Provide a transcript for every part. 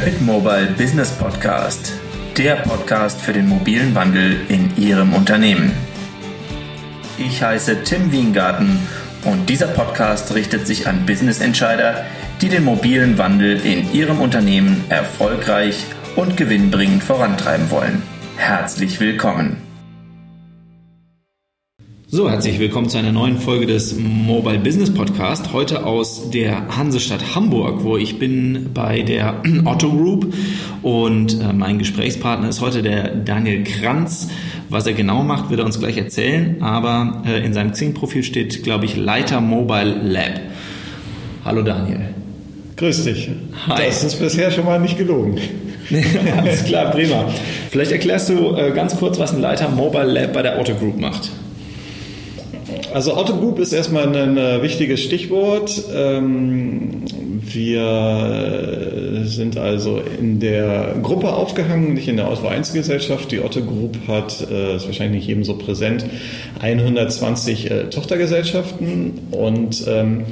Rapid Mobile Business Podcast, der Podcast für den mobilen Wandel in Ihrem Unternehmen. Ich heiße Tim Wiengarten und dieser Podcast richtet sich an Business Entscheider, die den mobilen Wandel in ihrem Unternehmen erfolgreich und gewinnbringend vorantreiben wollen. Herzlich willkommen. So, herzlich willkommen zu einer neuen Folge des Mobile Business Podcast. Heute aus der Hansestadt Hamburg, wo ich bin bei der Otto Group und äh, mein Gesprächspartner ist heute der Daniel Kranz. Was er genau macht, wird er uns gleich erzählen, aber äh, in seinem Xing-Profil steht, glaube ich, Leiter Mobile Lab. Hallo Daniel. Grüß dich. Hi. Das ist bisher schon mal nicht gelogen. Alles klar, prima. Vielleicht erklärst du äh, ganz kurz, was ein Leiter Mobile Lab bei der Otto Group macht. Also Otto Group ist erstmal ein äh, wichtiges Stichwort. Ähm, wir sind also in der Gruppe aufgehangen, nicht in der Otto 1 Gesellschaft. Die Otto Group hat, äh, ist wahrscheinlich nicht jedem so präsent, 120 äh, Tochtergesellschaften und ähm,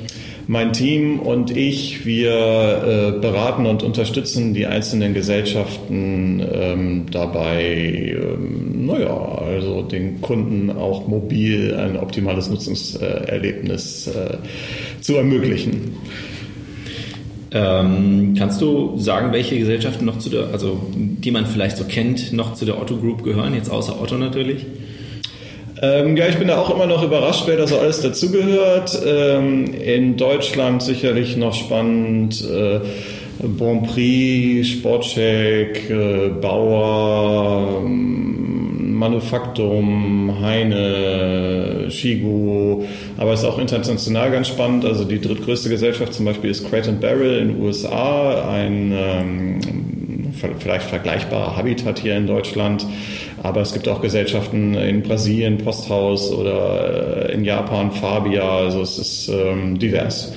mein Team und ich, wir äh, beraten und unterstützen die einzelnen Gesellschaften ähm, dabei, ähm, naja, also den Kunden auch mobil ein optimales Nutzungserlebnis äh, zu ermöglichen. Ähm, kannst du sagen, welche Gesellschaften noch zu der, also die man vielleicht so kennt, noch zu der Otto Group gehören, jetzt außer Otto natürlich? Ähm, ja, ich bin da auch immer noch überrascht, wer da so alles dazugehört. Ähm, in Deutschland sicherlich noch spannend. Äh, Bon Prix, Sportcheck, äh, Bauer, ähm, Manufaktum, Heine, Shigu, aber es ist auch international ganz spannend. Also die drittgrößte Gesellschaft zum Beispiel ist Crate Barrel in den USA, ein ähm, vielleicht vergleichbarer Habitat hier in Deutschland. Aber es gibt auch Gesellschaften in Brasilien, Posthaus oder äh, in Japan, Fabia. Also es ist ähm, divers.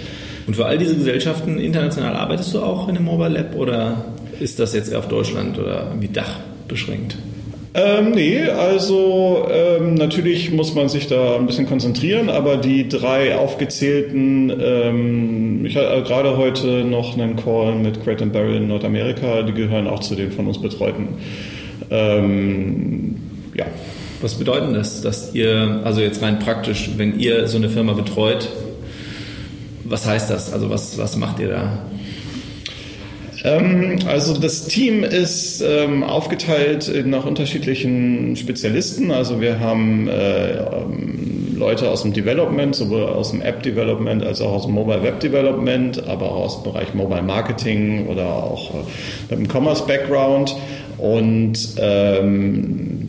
Und für all diese Gesellschaften international arbeitest du auch in einem Mobile Lab oder ist das jetzt eher auf Deutschland oder wie Dach beschränkt? Ähm, nee, also ähm, natürlich muss man sich da ein bisschen konzentrieren, aber die drei aufgezählten, ähm, ich hatte gerade heute noch einen Call mit Crate Barrel in Nordamerika, die gehören auch zu den von uns betreuten. Ähm, ja. Was bedeutet das, dass ihr, also jetzt rein praktisch, wenn ihr so eine Firma betreut, was heißt das? Also was, was macht ihr da? Ähm, also das Team ist ähm, aufgeteilt nach unterschiedlichen Spezialisten. Also wir haben äh, ähm, Leute aus dem Development, sowohl aus dem App Development als auch aus dem Mobile Web Development, aber auch aus dem Bereich Mobile Marketing oder auch äh, mit dem Commerce Background. Und ähm,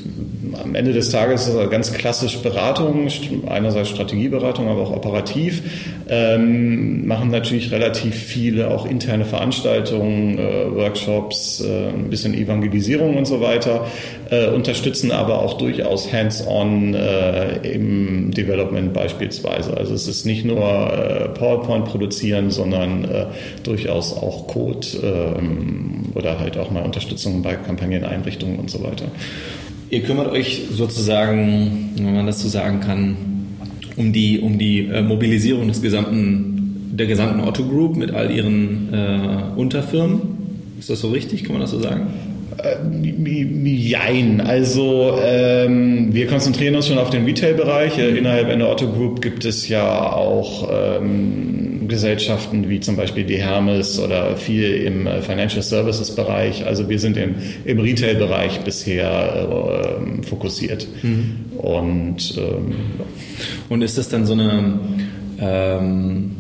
am Ende des Tages ist ganz klassisch Beratung, einerseits Strategieberatung, aber auch operativ. Ähm, machen natürlich relativ viele auch interne Veranstaltungen, äh, Workshops, äh, ein bisschen Evangelisierung und so weiter, äh, unterstützen aber auch durchaus hands-on äh, im Development beispielsweise. Also es ist nicht nur äh, PowerPoint produzieren, sondern äh, durchaus auch Code ähm, oder halt auch mal Unterstützung bei Kampagneneinrichtungen und so weiter. Ihr kümmert euch sozusagen, wenn man das so sagen kann, um die, um die äh, Mobilisierung des gesamten, der gesamten Otto Group mit all ihren äh, Unterfirmen. Ist das so richtig? Kann man das so sagen? Äh, jein. Also ähm, wir konzentrieren uns schon auf den Retail-Bereich. Mhm. Innerhalb einer Otto Group gibt es ja auch ähm, Gesellschaften wie zum Beispiel die Hermes oder viel im äh, Financial Services Bereich. Also wir sind im, im Retail-Bereich bisher äh, fokussiert. Mhm. Und, ähm, Und ist das dann so eine, ähm,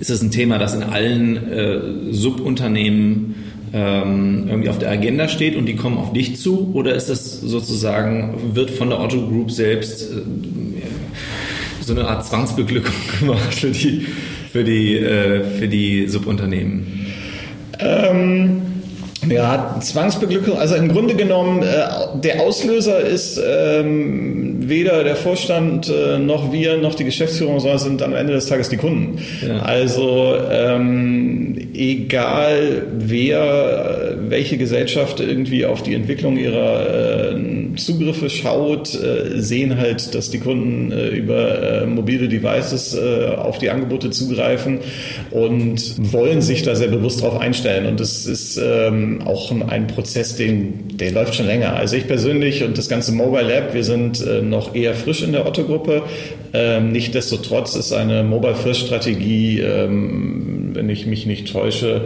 ist das ein Thema, das in allen äh, Subunternehmen ähm, irgendwie auf der Agenda steht und die kommen auf dich zu? Oder ist das sozusagen, wird von der Otto Group selbst äh, so eine Art Zwangsbeglückung gemacht für die, für die, äh, für die Subunternehmen? Ähm, Ja, Zwangsbeglückung, also im Grunde genommen, äh, der Auslöser ist ähm, weder der Vorstand äh, noch wir noch die Geschäftsführung, sondern sind am Ende des Tages die Kunden. Ja. Also ähm, egal wer, welche Gesellschaft irgendwie auf die Entwicklung ihrer äh, Zugriffe schaut, äh, sehen halt, dass die Kunden äh, über äh, mobile Devices auf die Angebote zugreifen und wollen sich da sehr bewusst darauf einstellen. Und das ist ähm, auch ein Prozess, den, der läuft schon länger. Also ich persönlich und das ganze Mobile Lab, wir sind äh, noch eher frisch in der Otto-Gruppe. Ähm, Nichtsdestotrotz ist eine Mobile First Strategie, ähm, wenn ich mich nicht täusche,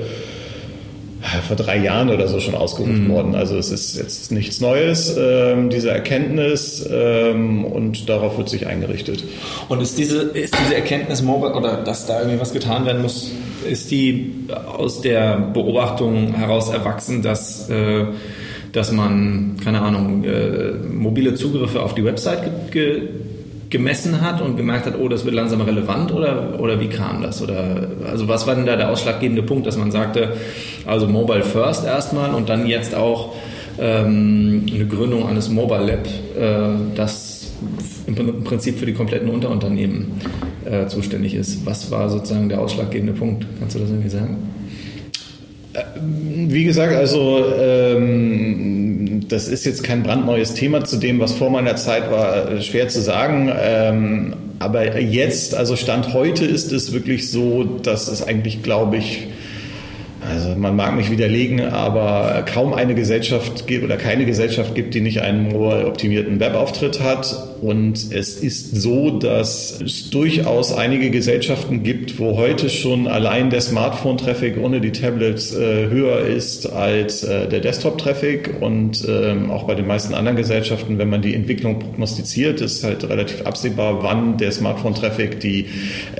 vor drei Jahren oder so schon ausgerufen mhm. worden. Also es ist jetzt nichts Neues, ähm, diese Erkenntnis ähm, und darauf wird sich eingerichtet. Und ist diese, ist diese Erkenntnis mobile oder dass da irgendwie was getan werden muss, ist die aus der Beobachtung heraus erwachsen, dass, äh, dass man, keine Ahnung, äh, mobile Zugriffe auf die Website ge gemessen hat und gemerkt hat, oh, das wird langsam relevant oder, oder wie kam das? Oder also was war denn da der ausschlaggebende Punkt, dass man sagte, also Mobile First erstmal und dann jetzt auch ähm, eine Gründung eines Mobile Lab, äh, das im Prinzip für die kompletten Unterunternehmen äh, zuständig ist. Was war sozusagen der ausschlaggebende Punkt? Kannst du das irgendwie sagen? Wie gesagt, also ähm, das ist jetzt kein brandneues Thema zu dem, was vor meiner Zeit war, äh, schwer zu sagen. Ähm, aber jetzt, also Stand heute ist es wirklich so, dass es eigentlich, glaube ich, also man mag mich widerlegen, aber kaum eine Gesellschaft gibt oder keine Gesellschaft gibt, die nicht einen mobile optimierten Webauftritt hat. Und es ist so, dass es durchaus einige Gesellschaften gibt, wo heute schon allein der Smartphone-Traffic ohne die Tablets äh, höher ist als äh, der Desktop-Traffic. Und ähm, auch bei den meisten anderen Gesellschaften, wenn man die Entwicklung prognostiziert, ist halt relativ absehbar, wann der Smartphone-Traffic die,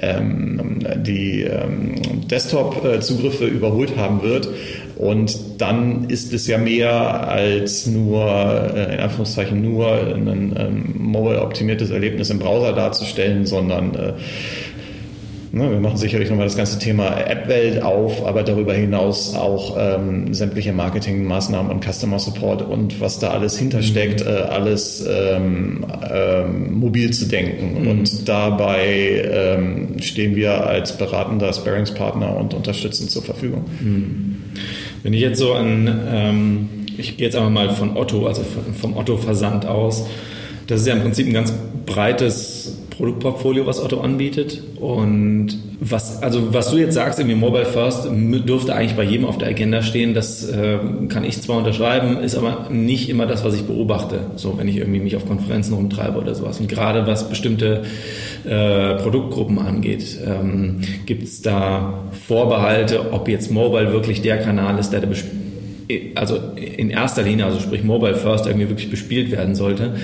ähm, die ähm, Desktop-Zugriffe überholt haben wird. Und dann ist es ja mehr als nur, äh, in Anführungszeichen, nur ein ähm, mobile-optimiertes Erlebnis im Browser darzustellen, sondern äh, ne, wir machen sicherlich nochmal das ganze Thema App-Welt auf, aber darüber hinaus auch ähm, sämtliche Marketingmaßnahmen und Customer Support und was da alles hintersteckt, mhm. äh, alles ähm, ähm, mobil zu denken. Mhm. Und dabei ähm, stehen wir als beratender Sparingspartner und unterstützend zur Verfügung. Mhm. Wenn ich jetzt so an, ähm, ich gehe jetzt einfach mal von Otto, also vom Otto-Versand aus, das ist ja im Prinzip ein ganz breites Produktportfolio, was Otto anbietet. Und was, also was du jetzt sagst, irgendwie Mobile First dürfte eigentlich bei jedem auf der Agenda stehen. Das äh, kann ich zwar unterschreiben, ist aber nicht immer das, was ich beobachte. So, wenn ich irgendwie mich auf Konferenzen rumtreibe oder sowas. Und gerade was bestimmte äh, Produktgruppen angeht, ähm, gibt es da Vorbehalte, ob jetzt Mobile wirklich der Kanal ist, der der also in erster Linie, also sprich Mobile First, irgendwie wirklich bespielt werden sollte,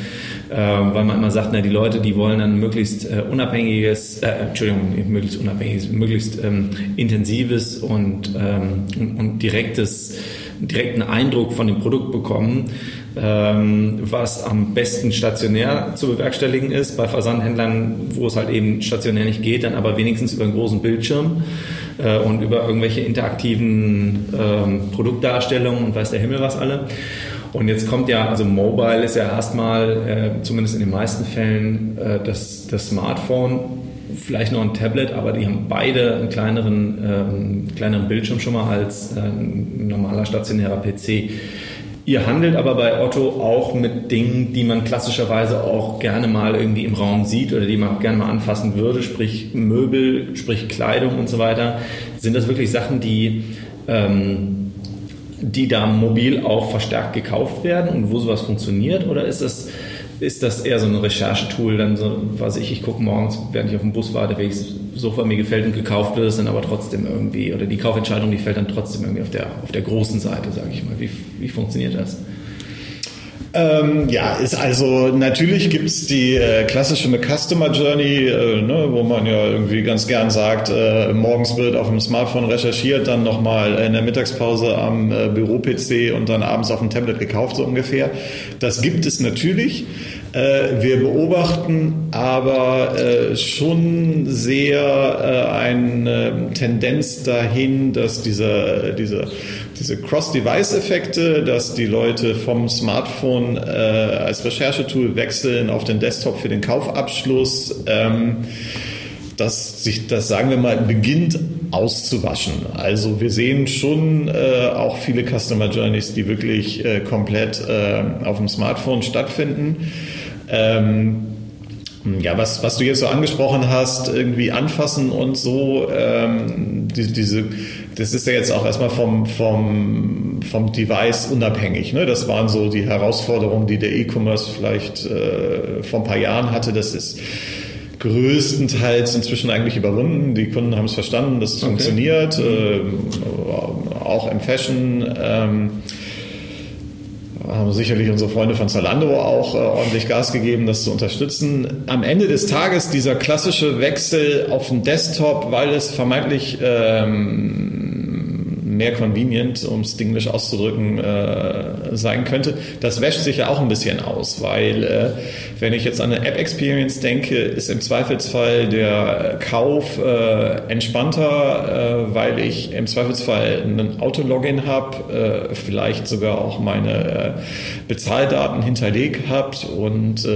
äh, weil man immer sagt, na, die Leute, die wollen dann möglichst äh, unabhängiges, äh, Entschuldigung, möglichst unabhängiges, möglichst ähm, intensives und, ähm, und, und direktes, direkten Eindruck von dem Produkt bekommen, ähm, was am besten stationär zu bewerkstelligen ist, bei Versandhändlern, wo es halt eben stationär nicht geht, dann aber wenigstens über einen großen Bildschirm äh, und über irgendwelche interaktiven ähm, Produktdarstellungen und weiß der Himmel was alle. Und jetzt kommt ja, also Mobile ist ja erstmal, äh, zumindest in den meisten Fällen, äh, das, das Smartphone, vielleicht noch ein Tablet, aber die haben beide einen kleineren, ähm, kleineren Bildschirm schon mal als äh, ein normaler stationärer PC. Ihr handelt aber bei Otto auch mit Dingen, die man klassischerweise auch gerne mal irgendwie im Raum sieht oder die man auch gerne mal anfassen würde, sprich Möbel, sprich Kleidung und so weiter. Sind das wirklich Sachen, die, ähm, die da mobil auch verstärkt gekauft werden und wo sowas funktioniert? Oder ist das ist das eher so ein Recherchetool, dann so, was ich, ich gucke morgens, während ich auf dem Bus warte, welches Sofa mir gefällt und gekauft wird, dann aber trotzdem irgendwie, oder die Kaufentscheidung, die fällt dann trotzdem irgendwie auf der, auf der großen Seite, sage ich mal. Wie, wie funktioniert das? Ähm, ja, ist also natürlich gibt's die äh, klassische Customer Journey, äh, ne, wo man ja irgendwie ganz gern sagt, äh, morgens wird auf dem Smartphone recherchiert, dann nochmal in der Mittagspause am äh, Büro-PC und dann abends auf dem Tablet gekauft, so ungefähr. Das gibt es natürlich. Äh, wir beobachten aber äh, schon sehr äh, eine Tendenz dahin, dass diese, diese, diese Cross-Device-Effekte, dass die Leute vom Smartphone als Recherchetool wechseln auf den Desktop für den Kaufabschluss, ähm, dass sich das, sagen wir mal, beginnt auszuwaschen. Also wir sehen schon äh, auch viele Customer Journeys, die wirklich äh, komplett äh, auf dem Smartphone stattfinden. Ähm, ja, was, was du jetzt so angesprochen hast, irgendwie anfassen und so, ähm, die, diese, das ist ja jetzt auch erstmal vom, vom, vom Device unabhängig. Ne? Das waren so die Herausforderungen, die der E-Commerce vielleicht äh, vor ein paar Jahren hatte. Das ist größtenteils inzwischen eigentlich überwunden. Die Kunden haben es verstanden, dass es okay. funktioniert, äh, auch im Fashion. Ähm, haben sicherlich unsere Freunde von Zalando auch äh, ordentlich Gas gegeben, das zu unterstützen. Am Ende des Tages dieser klassische Wechsel auf den Desktop, weil es vermeintlich ähm, mehr convenient, um es dinglisch auszudrücken, äh, sein könnte. Das wäscht sich ja auch ein bisschen aus, weil äh, wenn ich jetzt an eine App-Experience denke, ist im Zweifelsfall der Kauf äh, entspannter, äh, weil ich im Zweifelsfall ein Autologin habe, äh, vielleicht sogar auch meine äh, Bezahldaten hinterlegt habe und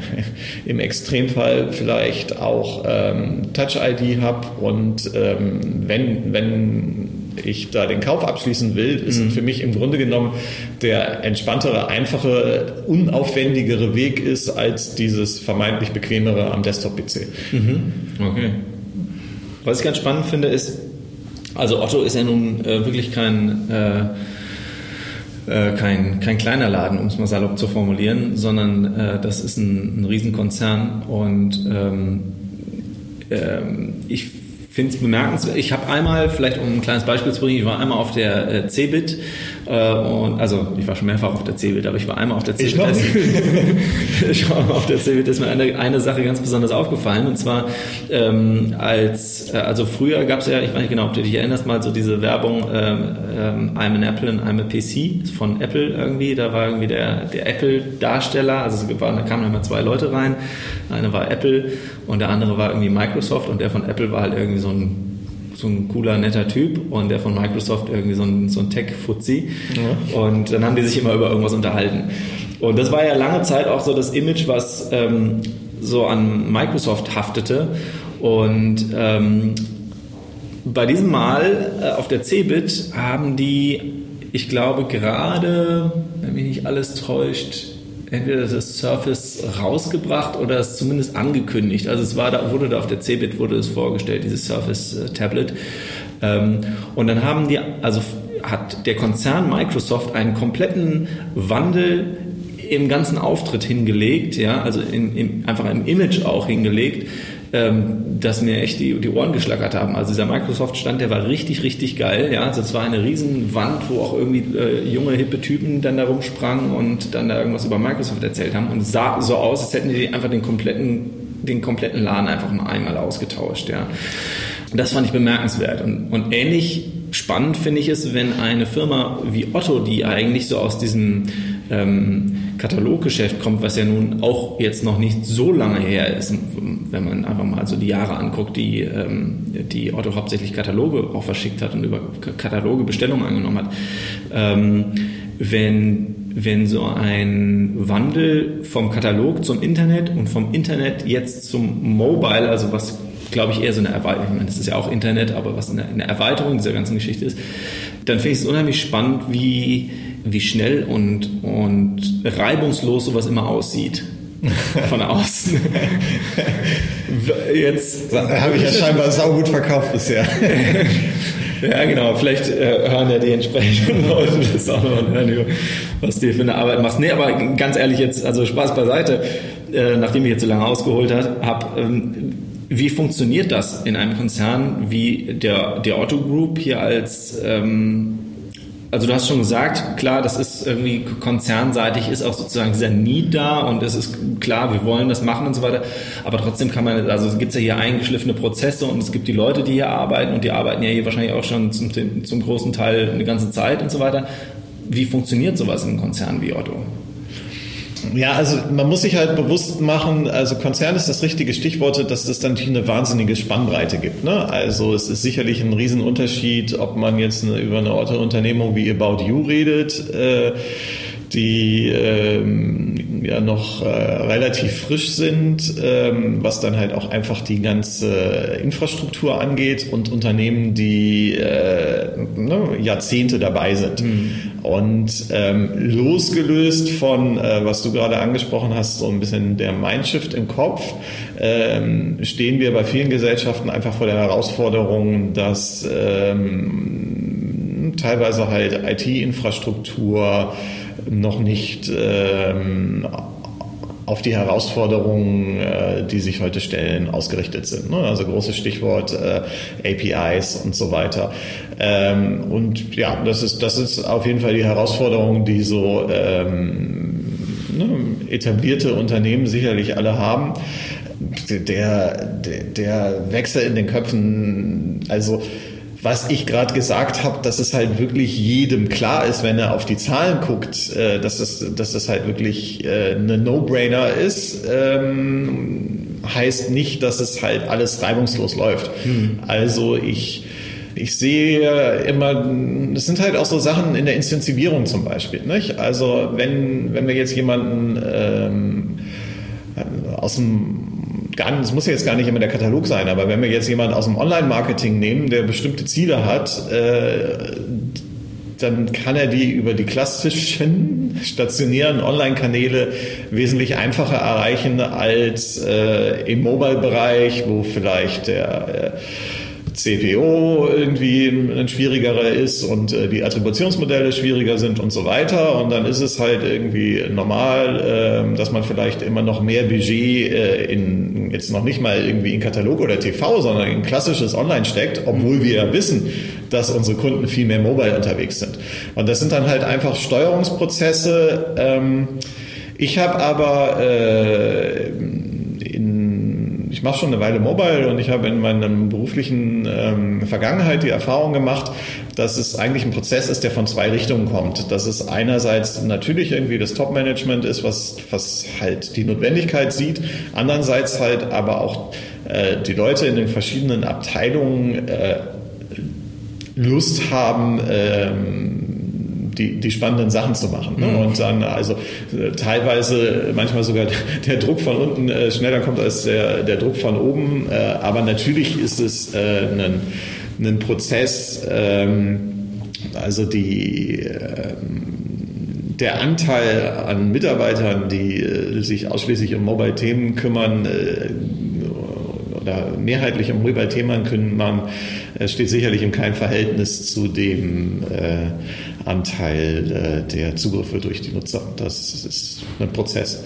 im Extremfall vielleicht auch ähm, Touch-ID habe und ähm, wenn, wenn ich da den Kauf abschließen will, ist mhm. für mich im Grunde genommen der entspanntere, einfache, unaufwendigere Weg ist als dieses vermeintlich bequemere am Desktop-PC. Mhm. Okay. Was ich ganz spannend finde, ist, also Otto ist ja nun äh, wirklich kein, äh, äh, kein, kein kleiner Laden, um es mal salopp zu formulieren, sondern äh, das ist ein, ein Riesenkonzern und ähm, ähm, ich finde es bemerkenswert. Ich habe einmal, vielleicht um ein kleines Beispiel zu bringen, ich war einmal auf der äh, CeBIT äh, und also ich war schon mehrfach auf der CeBIT, aber ich war einmal auf der CeBIT. Ich, ich war einmal auf der CeBIT, ist mir eine, eine Sache ganz besonders aufgefallen und zwar ähm, als, äh, also früher gab es ja, ich weiß nicht genau, ob du dich erinnerst, mal so diese Werbung ähm, ähm, I'm an Apple and I'm a PC von Apple irgendwie, da war irgendwie der, der Apple-Darsteller, also es war, da kamen immer zwei Leute rein, eine war Apple und der andere war irgendwie Microsoft und der von Apple war halt irgendwie so ein so ein cooler, netter Typ und der von Microsoft irgendwie so ein, so ein Tech-Fuzzi. Ja. Und dann haben die sich immer über irgendwas unterhalten. Und das war ja lange Zeit auch so das Image, was ähm, so an Microsoft haftete. Und ähm, bei diesem Mal äh, auf der CeBIT haben die, ich glaube, gerade, wenn mich nicht alles täuscht, entweder das Surface rausgebracht oder es zumindest angekündigt. Also es war da, wurde da auf der CeBIT wurde es vorgestellt, dieses Surface äh, Tablet. Ähm, und dann haben die, also hat der Konzern Microsoft einen kompletten Wandel im ganzen Auftritt hingelegt, ja, also in, in, einfach im Image auch hingelegt, ähm, dass mir echt die, die Ohren geschlackert haben. Also dieser Microsoft-Stand, der war richtig, richtig geil. Ja, also es war eine riesen Wand, wo auch irgendwie äh, junge, hippe Typen dann da rumsprangen und dann da irgendwas über Microsoft erzählt haben. Und sah so aus, als hätten die einfach den kompletten, den kompletten Laden einfach mal einmal ausgetauscht. Ja. Das fand ich bemerkenswert. Und, und ähnlich spannend finde ich es, wenn eine Firma wie Otto, die eigentlich so aus diesem ähm, Kataloggeschäft kommt, was ja nun auch jetzt noch nicht so lange her ist, wenn man einfach mal so die Jahre anguckt, die, ähm, die Otto hauptsächlich Kataloge auch verschickt hat und über Kataloge Bestellungen angenommen hat. Ähm, wenn, wenn so ein Wandel vom Katalog zum Internet und vom Internet jetzt zum Mobile, also was glaube ich eher so eine Erweiterung, ich meine, das ist ja auch Internet, aber was eine, eine Erweiterung dieser ganzen Geschichte ist, dann finde ich es unheimlich spannend, wie, wie schnell und, und reibungslos sowas immer aussieht. Von außen. Jetzt habe ich ja scheinbar saugut verkauft bisher. ja, genau. Vielleicht äh, hören ja die entsprechenden Leute das auch noch und hören, was du für eine Arbeit machst. Nee, aber ganz ehrlich jetzt, also Spaß beiseite, äh, nachdem ich jetzt so lange ausgeholt habe, ähm, wie funktioniert das in einem Konzern wie der, der Otto Group hier als ähm, also du hast schon gesagt, klar, das ist irgendwie konzernseitig, ist auch sozusagen dieser Need da und es ist klar, wir wollen das machen und so weiter. Aber trotzdem kann man, also es gibt ja hier eingeschliffene Prozesse und es gibt die Leute, die hier arbeiten und die arbeiten ja hier wahrscheinlich auch schon zum, zum großen Teil eine ganze Zeit und so weiter. Wie funktioniert sowas in einem Konzern wie Otto? Ja, also man muss sich halt bewusst machen, also Konzern ist das richtige Stichwort, dass es dann eine wahnsinnige Spannbreite gibt. Ne? Also es ist sicherlich ein Riesenunterschied, ob man jetzt eine, über eine Unternehmung wie About You redet. Äh, die ähm, ja noch äh, relativ frisch sind, ähm, was dann halt auch einfach die ganze Infrastruktur angeht und Unternehmen, die äh, ne, Jahrzehnte dabei sind. Mhm. Und ähm, losgelöst von, äh, was du gerade angesprochen hast, so ein bisschen der Mindshift im Kopf, ähm, stehen wir bei vielen Gesellschaften einfach vor der Herausforderung, dass ähm, teilweise halt IT-Infrastruktur noch nicht ähm, auf die Herausforderungen, äh, die sich heute stellen, ausgerichtet sind. Ne? Also großes Stichwort äh, APIs und so weiter. Ähm, und ja, das ist, das ist auf jeden Fall die Herausforderung, die so ähm, ne, etablierte Unternehmen sicherlich alle haben. Der, der, der Wechsel in den Köpfen, also was ich gerade gesagt habe, dass es halt wirklich jedem klar ist, wenn er auf die Zahlen guckt, äh, dass, es, dass es halt wirklich äh, eine No-Brainer ist, ähm, heißt nicht, dass es halt alles reibungslos läuft. Hm. Also ich ich sehe immer, es sind halt auch so Sachen in der Intensivierung zum Beispiel. Nicht? Also wenn, wenn wir jetzt jemanden ähm, aus dem gar, es muss jetzt gar nicht immer der Katalog sein, aber wenn wir jetzt jemanden aus dem Online-Marketing nehmen, der bestimmte Ziele hat, äh, dann kann er die über die klassischen stationären Online-Kanäle wesentlich einfacher erreichen als äh, im Mobile-Bereich, wo vielleicht der äh, CPO irgendwie ein schwierigerer ist und äh, die Attributionsmodelle schwieriger sind und so weiter. Und dann ist es halt irgendwie normal, äh, dass man vielleicht immer noch mehr Budget äh, in jetzt noch nicht mal irgendwie in Katalog oder TV, sondern in klassisches Online steckt, obwohl wir ja wissen, dass unsere Kunden viel mehr mobile unterwegs sind. Und das sind dann halt einfach Steuerungsprozesse. Ähm, ich habe aber äh, ich mache schon eine Weile Mobile und ich habe in meiner beruflichen ähm, Vergangenheit die Erfahrung gemacht, dass es eigentlich ein Prozess ist, der von zwei Richtungen kommt. Dass es einerseits natürlich irgendwie das Top-Management ist, was, was halt die Notwendigkeit sieht, andererseits halt aber auch äh, die Leute in den verschiedenen Abteilungen äh, Lust haben, ähm, die, die spannenden Sachen zu machen. Ne? Mhm. Und dann also äh, teilweise manchmal sogar der Druck von unten äh, schneller kommt als der, der Druck von oben. Äh, aber natürlich ist es äh, ein, ein Prozess, ähm, also die ähm, der Anteil an Mitarbeitern, die äh, sich ausschließlich um Mobile-Themen kümmern, äh, oder mehrheitlich um Mobile-Themen kümmern, steht sicherlich in keinem Verhältnis zu dem Anteil äh, der Zugriffe durch die Nutzer. Das ist ein Prozess.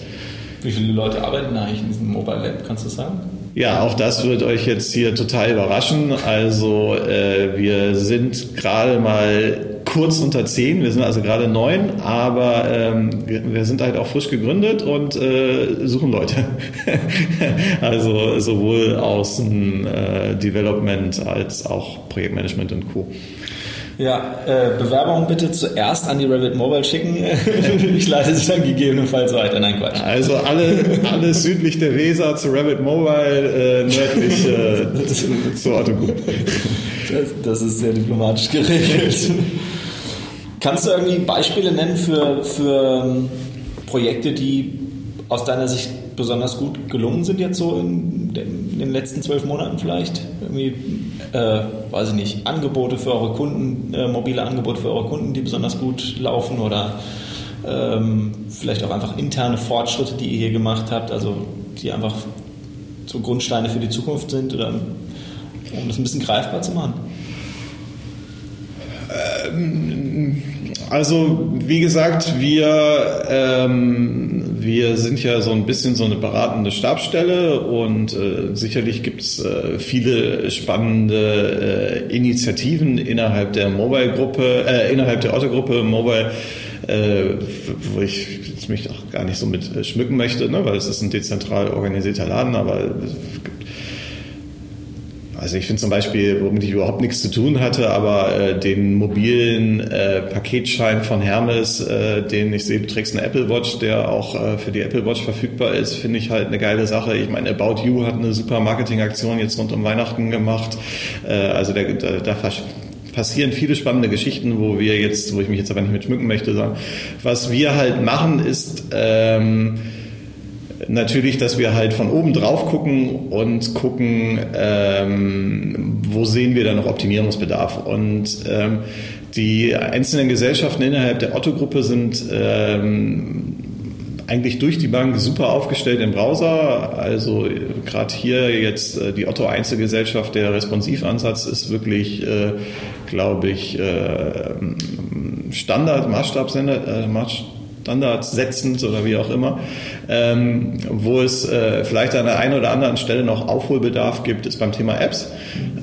Wie viele Leute arbeiten eigentlich in diesem Mobile Lab, kannst du sagen? Ja, auch das wird euch jetzt hier total überraschen. Also äh, wir sind gerade mal kurz unter zehn, wir sind also gerade neun, aber ähm, wir, sind halt auch frisch gegründet und äh, suchen Leute. also sowohl Außen äh, Development als auch Projektmanagement und Co. Ja, äh, Bewerbung bitte zuerst an die Rabbit Mobile schicken. ich leite sie dann gegebenenfalls weiter. Nein, Quatsch. Also alle, alles südlich der Weser zu Rabbit Mobile, äh, nördlich äh, zu, zu Otto Group. Das, das ist sehr diplomatisch geregelt. Kannst du irgendwie Beispiele nennen für, für ähm, Projekte, die aus deiner Sicht besonders gut gelungen sind jetzt so in, in den letzten zwölf Monaten vielleicht? Irgendwie, äh, weiß ich nicht, Angebote für eure Kunden, äh, mobile Angebote für eure Kunden, die besonders gut laufen oder ähm, vielleicht auch einfach interne Fortschritte, die ihr hier gemacht habt, also die einfach so Grundsteine für die Zukunft sind oder um das ein bisschen greifbar zu machen? Ähm, also wie gesagt, wir, ähm, wir sind ja so ein bisschen so eine beratende Stabsstelle und äh, sicherlich gibt es äh, viele spannende äh, Initiativen innerhalb der Mobile-Gruppe, äh, innerhalb der Otto-Gruppe Mobile, äh, wo ich jetzt mich auch gar nicht so mit äh, schmücken möchte, ne, weil es ist ein dezentral organisierter Laden, aber es gibt also ich finde zum Beispiel, womit ich überhaupt nichts zu tun hatte, aber äh, den mobilen äh, Paketschein von Hermes, äh, den ich sehe, du trägst eine Apple Watch, der auch äh, für die Apple Watch verfügbar ist, finde ich halt eine geile Sache. Ich meine, About You hat eine super Marketingaktion jetzt rund um Weihnachten gemacht. Äh, also der, da, da passieren viele spannende Geschichten, wo wir jetzt, wo ich mich jetzt aber nicht mit schmücken möchte, sagen, was wir halt machen ist, ähm, natürlich, dass wir halt von oben drauf gucken und gucken, ähm, wo sehen wir da noch Optimierungsbedarf. Und ähm, die einzelnen Gesellschaften innerhalb der Otto-Gruppe sind ähm, eigentlich durch die Bank super aufgestellt im Browser. Also gerade hier jetzt äh, die Otto Einzelgesellschaft, der Responsivansatz ist wirklich, äh, glaube ich, äh, Standard, Maßstabsender, äh, Standards setzend oder wie auch immer. Ähm, wo es äh, vielleicht an der einen oder anderen Stelle noch Aufholbedarf gibt, ist beim Thema Apps.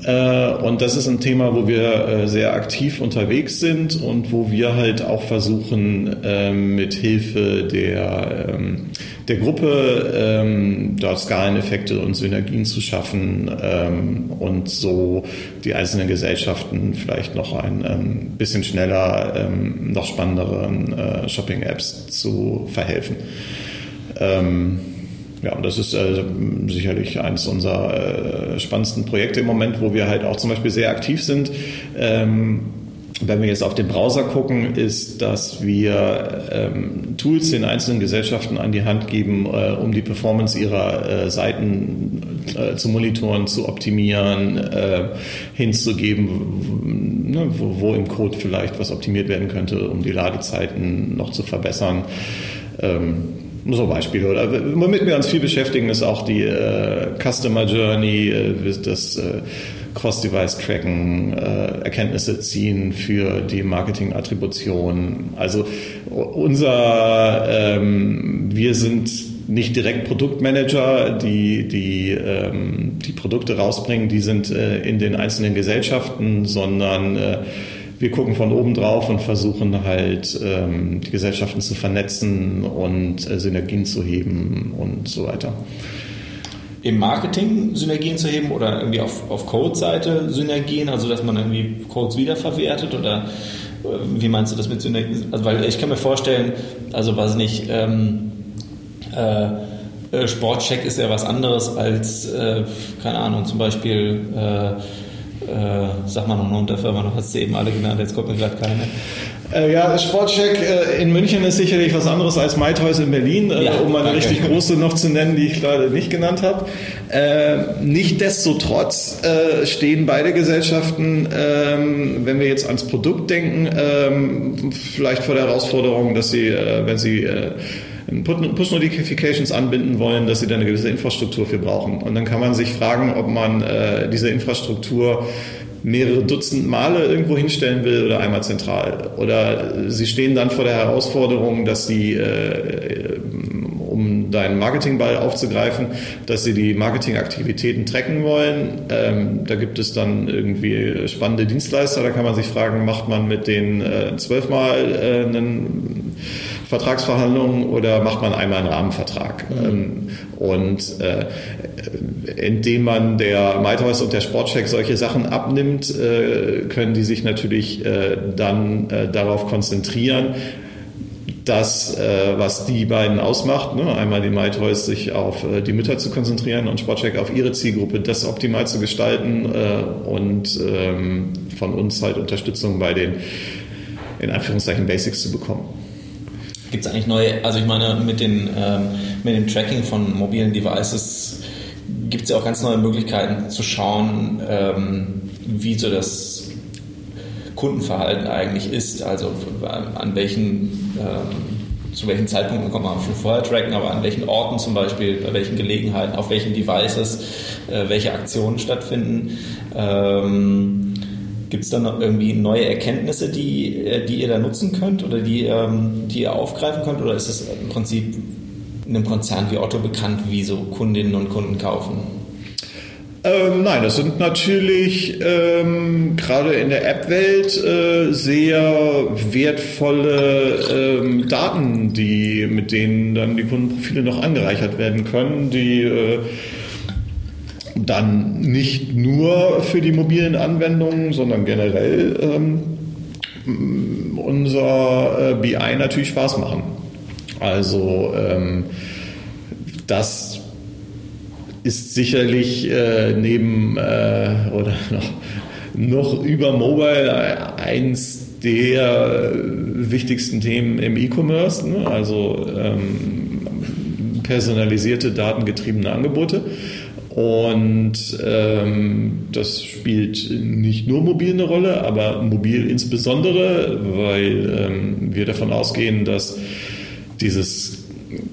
Äh, und das ist ein Thema, wo wir äh, sehr aktiv unterwegs sind und wo wir halt auch versuchen, ähm, mit Hilfe der, ähm, der Gruppe ähm, dort Skaleneffekte und Synergien zu schaffen ähm, und so die einzelnen Gesellschaften vielleicht noch ein ähm, bisschen schneller ähm, noch spannenderen äh, Shopping-Apps zu verhelfen. Ähm, ja, das ist äh, sicherlich eines unserer äh, spannendsten Projekte im Moment, wo wir halt auch zum Beispiel sehr aktiv sind. Ähm, wenn wir jetzt auf den Browser gucken, ist, dass wir ähm, Tools den einzelnen Gesellschaften an die Hand geben, äh, um die Performance ihrer äh, Seiten äh, zu monitoren, zu optimieren, äh, hinzugeben, ne, wo, wo, im Code vielleicht was optimiert werden könnte, um die Ladezeiten noch zu verbessern. Ähm, so Beispiele. Oder womit wir uns viel beschäftigen, ist auch die äh, Customer Journey, äh, das Cross-Device-Tracken, äh, Erkenntnisse ziehen für die Marketing-Attribution. Also unser, ähm, wir sind nicht direkt Produktmanager, die die, ähm, die Produkte rausbringen, die sind äh, in den einzelnen Gesellschaften, sondern äh, wir gucken von oben drauf und versuchen halt ähm, die Gesellschaften zu vernetzen und äh, Synergien zu heben und so weiter. Im Marketing Synergien zu heben oder irgendwie auf, auf Code-Seite Synergien, also dass man irgendwie Codes wiederverwertet oder äh, wie meinst du das mit Synergien? Also weil ich kann mir vorstellen, also was nicht, ähm, äh, äh, Sportcheck ist ja was anderes als, äh, keine Ahnung, zum Beispiel äh, äh, sag mal noch eine Unterfirma, du hast sie eben alle genannt, jetzt kommt mir gerade keine. Äh, ja, Sportcheck äh, in München ist sicherlich was anderes als MyToys in Berlin, äh, ja, um eine okay. richtig große noch zu nennen, die ich gerade nicht genannt habe. Äh, Nichtsdestotrotz äh, stehen beide Gesellschaften, ähm, wenn wir jetzt ans Produkt denken, ähm, vielleicht vor der Herausforderung, dass sie, äh, wenn sie Push-Notifications anbinden wollen, dass sie da eine gewisse Infrastruktur für brauchen. Und dann kann man sich fragen, ob man äh, diese Infrastruktur mehrere Dutzend Male irgendwo hinstellen will oder einmal zentral. Oder sie stehen dann vor der Herausforderung, dass sie, äh, um deinen Marketingball aufzugreifen, dass sie die Marketingaktivitäten tracken wollen. Ähm, da gibt es dann irgendwie spannende Dienstleister. Da kann man sich fragen, macht man mit denen äh, zwölfmal äh, einen Vertragsverhandlungen oder macht man einmal einen Rahmenvertrag? Mhm. Ähm, und äh, indem man der MyToys und der Sportcheck solche Sachen abnimmt, äh, können die sich natürlich äh, dann äh, darauf konzentrieren, das, äh, was die beiden ausmacht, ne? einmal die MyToys sich auf äh, die Mütter zu konzentrieren und Sportcheck auf ihre Zielgruppe, das optimal zu gestalten und ähm, von uns halt Unterstützung bei den in Anführungszeichen Basics zu bekommen. Gibt es eigentlich neue, also ich meine, mit, den, ähm, mit dem Tracking von mobilen Devices gibt es ja auch ganz neue Möglichkeiten zu schauen, ähm, wie so das Kundenverhalten eigentlich ist. Also an welchen, ähm, zu welchen Zeitpunkten kann man schon vorher tracken, aber an welchen Orten zum Beispiel, bei welchen Gelegenheiten, auf welchen Devices, äh, welche Aktionen stattfinden. Ähm, Gibt es da noch irgendwie neue Erkenntnisse, die, äh, die ihr da nutzen könnt oder die, ähm, die ihr aufgreifen könnt? Oder ist es im Prinzip in einem Konzern wie Otto bekannt, wie so Kundinnen und Kunden kaufen? Ähm, nein, das sind natürlich ähm, gerade in der App-Welt äh, sehr wertvolle ähm, Daten, die, mit denen dann die Kundenprofile noch angereichert werden können, die äh, dann nicht nur für die mobilen Anwendungen, sondern generell ähm, unser äh, BI natürlich Spaß machen. Also ähm, das ist sicherlich äh, neben äh, oder noch, noch über Mobile eins der wichtigsten Themen im E-Commerce, ne? also ähm, personalisierte, datengetriebene Angebote. Und ähm, das spielt nicht nur mobil eine Rolle, aber mobil insbesondere, weil ähm, wir davon ausgehen, dass dieses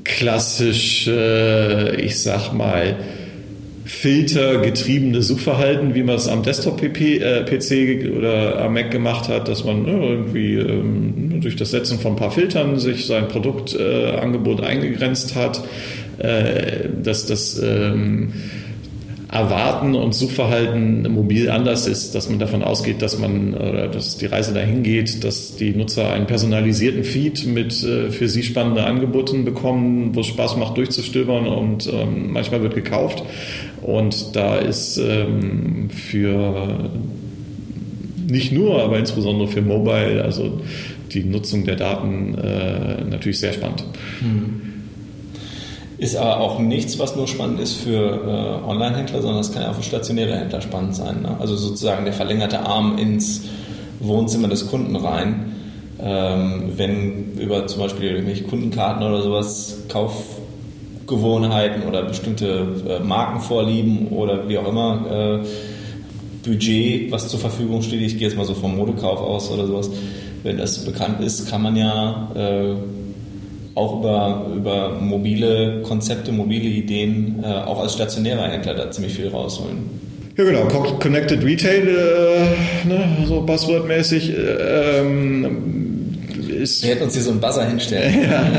klassische, ich sag mal, filtergetriebene Suchverhalten, wie man es am Desktop-PC äh, oder am Mac gemacht hat, dass man ne, irgendwie ähm, durch das Setzen von ein paar Filtern sich sein Produktangebot eingegrenzt hat, äh, dass das ähm, Erwarten und Suchverhalten mobil anders ist, dass man davon ausgeht, dass man oder dass die Reise dahin geht, dass die Nutzer einen personalisierten Feed mit äh, für sie spannenden Angeboten bekommen, wo es Spaß macht durchzustöbern und ähm, manchmal wird gekauft. Und da ist ähm, für nicht nur, aber insbesondere für Mobile, also die Nutzung der Daten äh, natürlich sehr spannend. Mhm. Ist aber auch nichts, was nur spannend ist für äh, Online-Händler, sondern es kann ja auch für stationäre Händler spannend sein. Ne? Also sozusagen der verlängerte Arm ins Wohnzimmer des Kunden rein. Ähm, wenn über zum Beispiel irgendwelche Kundenkarten oder sowas Kaufgewohnheiten oder bestimmte äh, Markenvorlieben oder wie auch immer äh, Budget, was zur Verfügung steht, ich gehe jetzt mal so vom Modekauf aus oder sowas, wenn das bekannt ist, kann man ja äh, auch über, über mobile Konzepte, mobile Ideen, äh, auch als stationärer Händler da ziemlich viel rausholen. Ja, genau. Connected Retail, äh, ne, so Buzzword-mäßig. Äh, ähm, ist, Wir hätten uns hier so einen Buzzer hinstellen. ja,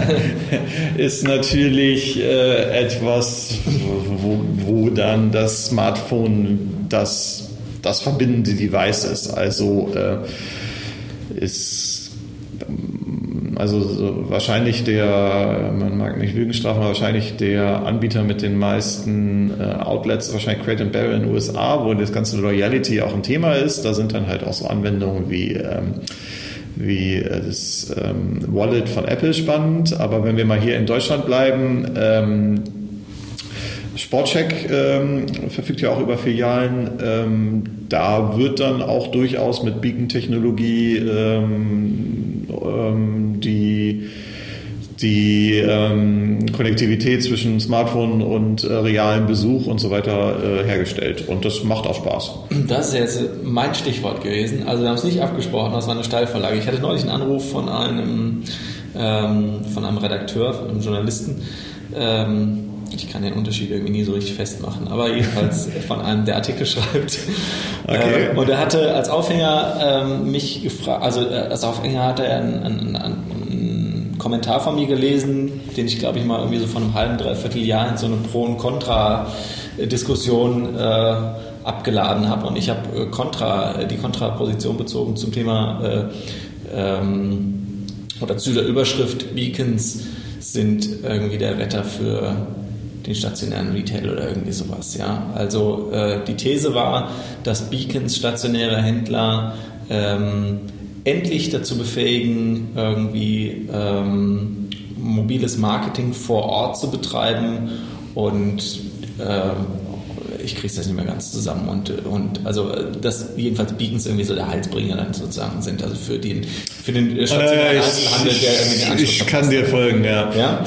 ist natürlich äh, etwas, wo, wo dann das Smartphone das, das verbindende Device ist. Also äh, ist also wahrscheinlich der, man mag nicht Lügen strafen, wahrscheinlich der Anbieter mit den meisten äh, Outlets, wahrscheinlich Crate and Barrel in den USA, wo das ganze Loyalty auch ein Thema ist. Da sind dann halt auch so Anwendungen wie ähm, wie äh, das ähm, Wallet von Apple spannend. Aber wenn wir mal hier in Deutschland bleiben, ähm, Sportcheck ähm, verfügt ja auch über Filialen. Ähm, da wird dann auch durchaus mit Beacon-Technologie ähm, ähm, die, die ähm, Konnektivität zwischen Smartphone und äh, realem Besuch und so weiter äh, hergestellt. Und das macht auch Spaß. Das ist jetzt mein Stichwort gewesen. Also wir haben es nicht abgesprochen, das war eine Steilvorlage. Ich hatte neulich einen Anruf von einem, ähm, von einem Redakteur, von einem Journalisten. Ähm, ich kann den Unterschied irgendwie nie so richtig festmachen, aber jedenfalls von einem, der Artikel schreibt. Okay. Äh, und er hatte als Aufhänger ähm, mich gefragt, also äh, als Aufhänger hatte er einen, einen, einen, Kommentar von mir gelesen, den ich glaube ich mal irgendwie so von einem halben, dreiviertel Jahr in so eine Pro- und Contra-Diskussion äh, abgeladen habe und ich habe äh, Contra, die Kontraposition bezogen zum Thema äh, ähm, oder zu der Überschrift Beacons sind irgendwie der Retter für den stationären Retail oder irgendwie sowas. Ja? Also äh, die These war, dass Beacons stationäre Händler ähm, endlich dazu befähigen, irgendwie ähm, mobiles Marketing vor Ort zu betreiben und äh, ich kriege das nicht mehr ganz zusammen und, und also dass jedenfalls Beacons irgendwie so der Heilsbringer dann sozusagen sind, also für den für den stationären äh, Einzelhandel, der irgendwie den Anschluss Ich kann dir folgen, ja. ja?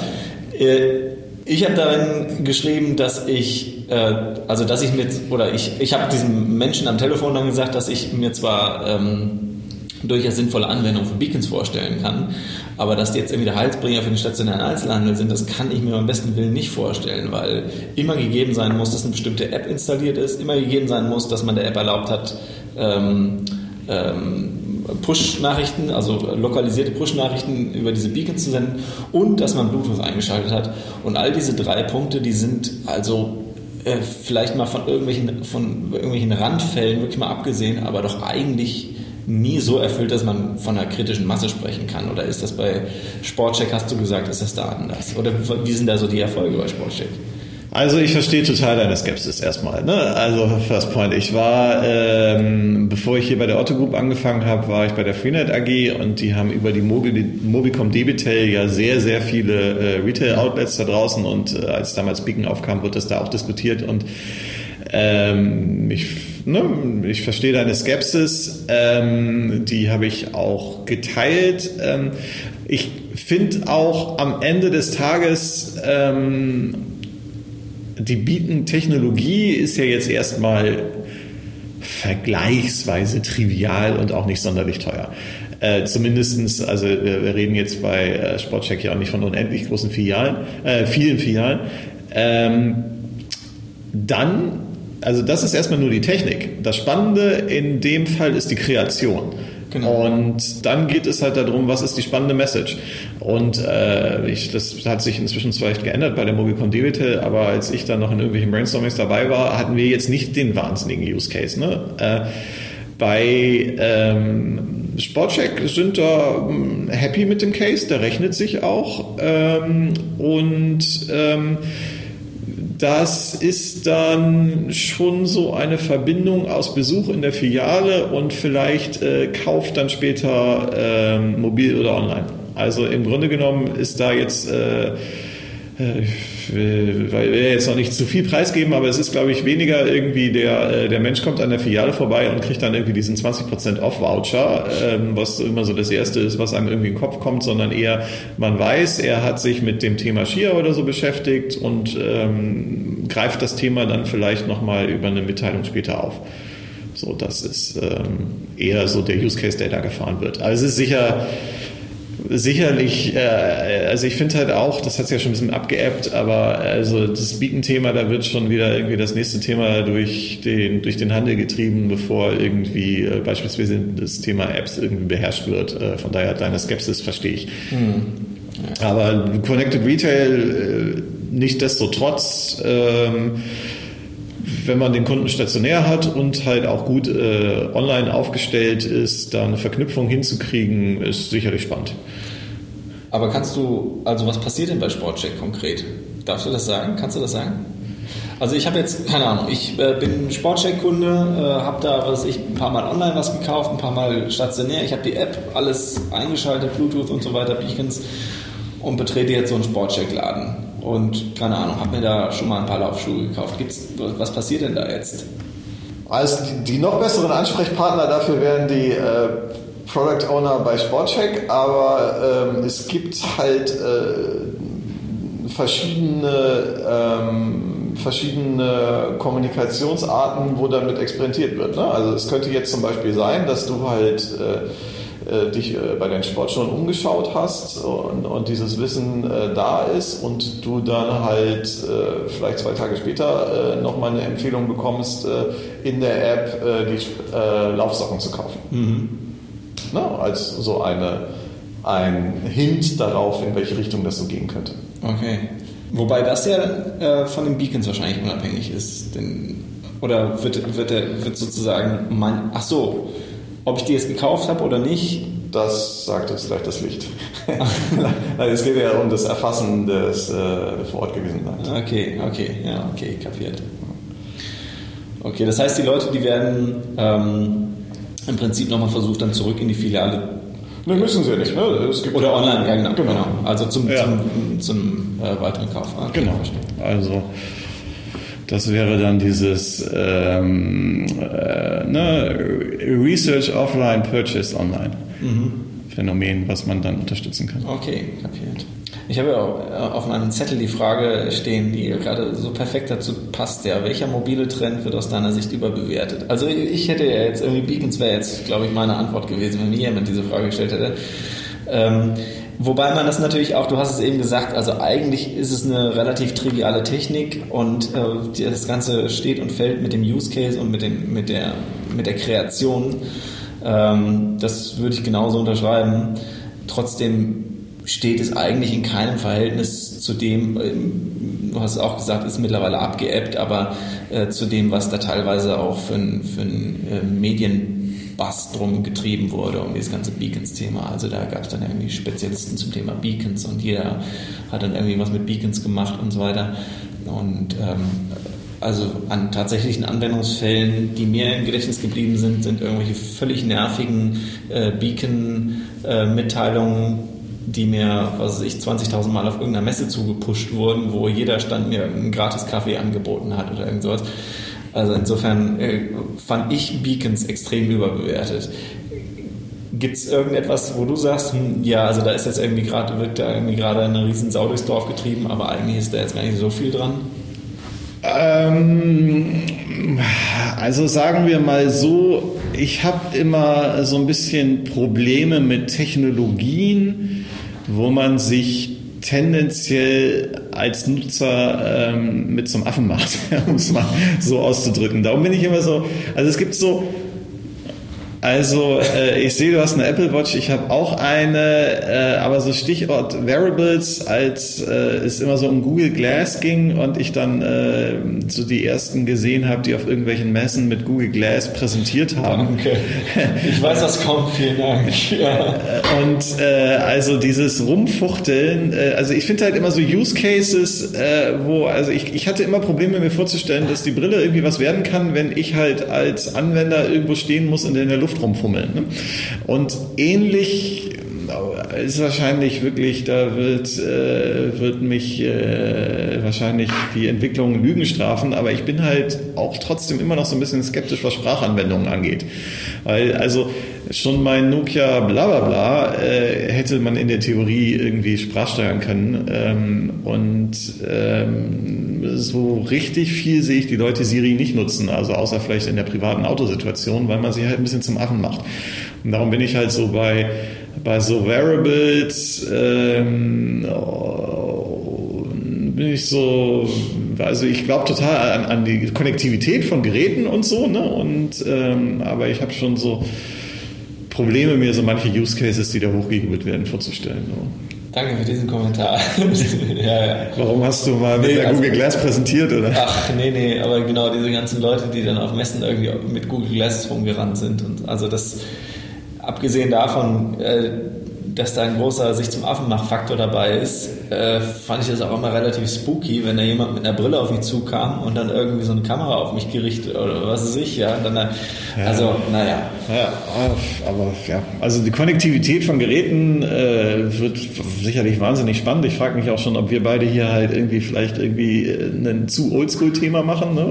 Äh, ich habe darin geschrieben, dass ich, äh, also dass ich mir, oder ich, ich habe diesem Menschen am Telefon dann gesagt, dass ich mir zwar ähm, durchaus sinnvolle Anwendungen von Beacons vorstellen kann, aber dass die jetzt irgendwie der Heilsbringer für den stationären Einzelhandel sind, das kann ich mir am besten Willen nicht vorstellen, weil immer gegeben sein muss, dass eine bestimmte App installiert ist, immer gegeben sein muss, dass man der App erlaubt hat, ähm, ähm, Push-Nachrichten, also lokalisierte Push-Nachrichten über diese Beacons zu senden und dass man Bluetooth eingeschaltet hat. Und all diese drei Punkte, die sind also äh, vielleicht mal von irgendwelchen, von irgendwelchen Randfällen wirklich mal abgesehen, aber doch eigentlich nie so erfüllt, dass man von einer kritischen Masse sprechen kann. Oder ist das bei Sportcheck, hast du gesagt, ist das da anders? Oder wie sind da so die Erfolge bei Sportcheck? Also ich verstehe total deine Skepsis erstmal. Ne? Also First Point. Ich war, ähm, bevor ich hier bei der Otto Group angefangen habe, war ich bei der Freenet AG und die haben über die Mobicom Debitel ja sehr, sehr viele äh, Retail-Outlets da draußen und äh, als damals Beacon aufkam, wird das da auch diskutiert und ähm, ich, ne, ich verstehe deine Skepsis, ähm, die habe ich auch geteilt. Ähm, ich finde auch am Ende des Tages ähm, die Beacon-Technologie ist ja jetzt erstmal vergleichsweise trivial und auch nicht sonderlich teuer. Äh, zumindestens, also wir, wir, reden jetzt bei äh, Sportcheck ja auch nicht von unendlich großen Filialen, äh, vielen Filialen. Ähm, dann, also das ist erstmal nur die Technik. Das Spannende in dem Fall ist die Kreation. Genau. Und dann geht es halt darum, was ist die spannende Message. Und äh, ich, das hat sich inzwischen echt geändert bei der Mobicon Digital, aber als ich dann noch in irgendwelchen Brainstormings dabei war, hatten wir jetzt nicht den wahnsinnigen Use Case. Ne? Äh, bei ähm, Sportcheck sind da hm, happy mit dem Case, der rechnet sich auch. Ähm, und ähm, das ist dann schon so eine Verbindung aus Besuch in der Filiale und vielleicht äh, Kauf dann später äh, mobil oder online. Also im Grunde genommen ist da jetzt äh, ich will, jetzt noch nicht zu viel preisgeben, aber es ist, glaube ich, weniger irgendwie der, äh, der Mensch kommt an der Filiale vorbei und kriegt dann irgendwie diesen 20% Off-Voucher, ähm, was immer so das Erste ist, was einem irgendwie in den Kopf kommt, sondern eher, man weiß, er hat sich mit dem Thema Skier oder so beschäftigt und ähm, greift das Thema dann vielleicht nochmal über eine Mitteilung später auf. So, das ist ähm, eher so der Use Case, der da gefahren wird. Also es ist sicher sicherlich, äh, also ich finde halt auch, das hat sich ja schon ein bisschen abgeebbt, aber also das Beacon-Thema, da wird schon wieder irgendwie das nächste Thema durch den, durch den Handel getrieben, bevor irgendwie äh, beispielsweise das Thema Apps irgendwie beherrscht wird. Äh, von daher deine Skepsis verstehe ich. Hm. Aber Connected Retail, äh, nicht desto trotz, ähm, wenn man den Kunden stationär hat und halt auch gut äh, online aufgestellt ist, da eine Verknüpfung hinzukriegen, ist sicherlich spannend. Aber kannst du, also was passiert denn bei Sportcheck konkret? Darfst du das sagen? Kannst du das sagen? Also ich habe jetzt, keine Ahnung, ich äh, bin Sportcheck-Kunde, äh, habe da was ich ein paar Mal online was gekauft, ein paar Mal stationär. Ich habe die App, alles eingeschaltet, Bluetooth und so weiter, Beacons und betrete jetzt so einen Sportcheck-Laden und keine Ahnung, habe mir da schon mal ein paar Laufschuhe gekauft. Gibt's, was passiert denn da jetzt? Also die, die noch besseren Ansprechpartner dafür wären die äh, Product Owner bei Sportcheck, aber ähm, es gibt halt äh, verschiedene, ähm, verschiedene Kommunikationsarten, wo damit experimentiert wird. Ne? Also es könnte jetzt zum Beispiel sein, dass du halt äh, äh, dich äh, bei den Sportschuhen umgeschaut hast und, und dieses Wissen äh, da ist und du dann halt äh, vielleicht zwei Tage später äh, nochmal eine Empfehlung bekommst, in der App die Laufsocken zu kaufen. Mhm. Na, als so eine, ein Hint darauf, in welche Richtung das so gehen könnte. Okay. Wobei das ja von den Beacons wahrscheinlich unabhängig ist. Denn, oder wird, wird, wird sozusagen mein. Ach so ob ich die jetzt gekauft habe oder nicht? Das sagt jetzt gleich das Licht. Nein, es geht ja um das Erfassen des äh, vor Ort gewesen Seins. Okay, okay, ja, okay, kapiert. Okay, das heißt, die Leute, die werden ähm, im Prinzip nochmal versucht, dann zurück in die Filiale. Ne, müssen sie ja nicht. Ne? Oder online, ja genau, genau. genau. Also zum, ja. zum, zum äh, weiteren Kauf. Okay, genau. Also das wäre dann dieses ähm, äh, ne, Research Offline, Purchase Online mhm. Phänomen, was man dann unterstützen kann. Okay, kapiert. Ich habe ja äh, auf meinem Zettel die Frage stehen, die gerade so perfekt dazu passt. Ja, welcher mobile Trend wird aus deiner Sicht überbewertet? Also ich hätte ja jetzt irgendwie Beacons wäre jetzt, glaube ich, meine Antwort gewesen, wenn mir jemand diese Frage gestellt hätte. Ähm, Wobei man das natürlich auch, du hast es eben gesagt, also eigentlich ist es eine relativ triviale Technik und äh, das Ganze steht und fällt mit dem Use Case und mit, dem, mit, der, mit der Kreation. Ähm, das würde ich genauso unterschreiben. Trotzdem steht es eigentlich in keinem Verhältnis zu dem, ähm, du hast es auch gesagt, ist mittlerweile abgeebbt, aber äh, zu dem, was da teilweise auch für ein, für ein äh, Medien Bass drum getrieben wurde, um dieses ganze Beacons-Thema. Also da gab es dann irgendwie Spezialisten zum Thema Beacons und jeder hat dann irgendwie was mit Beacons gemacht und so weiter. Und ähm, also an tatsächlichen Anwendungsfällen, die mir im Gedächtnis geblieben sind, sind irgendwelche völlig nervigen äh, Beacon-Mitteilungen, äh, die mir, was weiß ich, 20.000 Mal auf irgendeiner Messe zugepusht wurden, wo jeder Stand mir einen gratis Kaffee angeboten hat oder irgend sowas. Also insofern äh, fand ich Beacons extrem überbewertet. Gibt es irgendetwas, wo du sagst, hm, ja, also da ist jetzt irgendwie gerade, wird da irgendwie gerade eine riesen Sau durchs Dorf getrieben, aber eigentlich ist da jetzt gar nicht so viel dran? Ähm, also sagen wir mal so, ich habe immer so ein bisschen Probleme mit Technologien, wo man sich tendenziell als Nutzer ähm, mit zum Affen macht, um es mal so auszudrücken. Darum bin ich immer so, also es gibt so also äh, ich sehe, du hast eine Apple Watch, ich habe auch eine, äh, aber so Stichwort Variables, als äh, es immer so um Google Glass ging und ich dann äh, so die ersten gesehen habe, die auf irgendwelchen Messen mit Google Glass präsentiert haben. Danke. Ich weiß, was kommt, vielen Dank. Ja. Und äh, also dieses Rumfuchteln, äh, also ich finde halt immer so Use Cases, äh, wo, also ich, ich hatte immer Probleme mir vorzustellen, dass die Brille irgendwie was werden kann, wenn ich halt als Anwender irgendwo stehen muss und in der Luft Luft rumfummeln. Ne? Und ähnlich äh, ist wahrscheinlich wirklich, da wird, äh, wird mich äh, wahrscheinlich die Entwicklung Lügen strafen, aber ich bin halt auch trotzdem immer noch so ein bisschen skeptisch, was Sprachanwendungen angeht. Weil, also schon mein Nokia bla bla bla äh, hätte man in der Theorie irgendwie sprachsteuern können. Ähm, und ähm, so richtig viel sehe ich die Leute Siri nicht nutzen, also außer vielleicht in der privaten Autosituation, weil man sie halt ein bisschen zum Affen macht. Und darum bin ich halt so bei, bei so Variables, ähm, oh, bin ich so, also ich glaube total an, an, die Konnektivität von Geräten und so, ne? Und ähm, aber ich habe schon so Probleme, mir so manche Use Cases, die da hochgejubelt werden, vorzustellen. So. Danke für diesen Kommentar. ja, ja. Warum hast du mal mit nee, der also, Google Glass präsentiert, oder? Ach, nee, nee, aber genau diese ganzen Leute, die dann auf Messen irgendwie mit Google Glass rumgerannt sind. Und also das, abgesehen davon, äh, dass da ein großer sich zum Affen macht Faktor dabei ist, äh, fand ich das auch immer relativ spooky, wenn da jemand mit einer Brille auf mich zukam und dann irgendwie so eine Kamera auf mich gerichtet oder was weiß ich, ja. Dann, ja. Also, naja. Ja, aber ja, also die Konnektivität von Geräten äh, wird sicherlich wahnsinnig spannend. Ich frage mich auch schon, ob wir beide hier halt irgendwie vielleicht irgendwie äh, ein zu Oldschool-Thema machen, ne?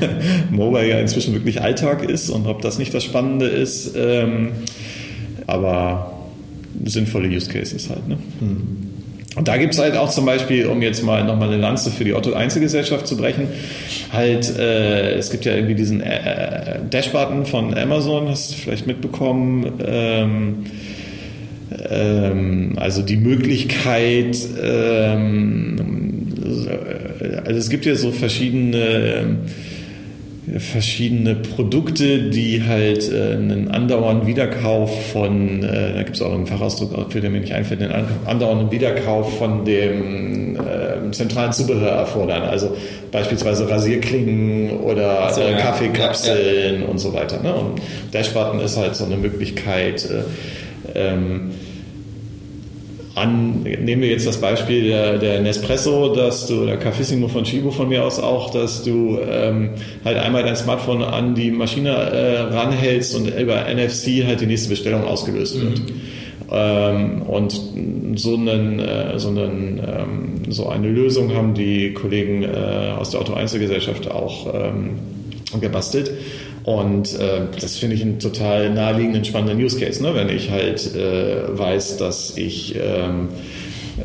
weil Mobile ja inzwischen wirklich Alltag ist und ob das nicht das Spannende ist. Ähm, aber sinnvolle Use Cases halt. Ne? Hm. Und da gibt es halt auch zum Beispiel, um jetzt mal nochmal eine Lanze für die Otto-Einzelgesellschaft zu brechen, halt, äh, es gibt ja irgendwie diesen äh, äh, Dash-Button von Amazon, hast du vielleicht mitbekommen, ähm, ähm, also die Möglichkeit, ähm, also es gibt ja so verschiedene verschiedene Produkte, die halt äh, einen andauernden Wiederkauf von, äh, da gibt es auch einen Fachausdruck, für den mir nicht einfällt, einen andauernden Wiederkauf von dem äh, zentralen Zubehör erfordern. Also beispielsweise Rasierklingen oder äh, Kaffeekapseln ja, ja. und so weiter. Ne? Und Dashbutton ist halt so eine Möglichkeit, äh, ähm, an, nehmen wir jetzt das Beispiel der, der Nespresso, dass du, oder Cafissimo von Chibo von mir aus auch, dass du ähm, halt einmal dein Smartphone an die Maschine äh, ranhältst und über NFC halt die nächste Bestellung ausgelöst wird. Mhm. Ähm, und so, einen, äh, so, einen, ähm, so eine Lösung haben die Kollegen äh, aus der Auto-Einzelgesellschaft auch ähm, gebastelt. Und äh, das finde ich einen total naheliegenden, spannenden Use Case, ne? wenn ich halt äh, weiß, dass ich ähm,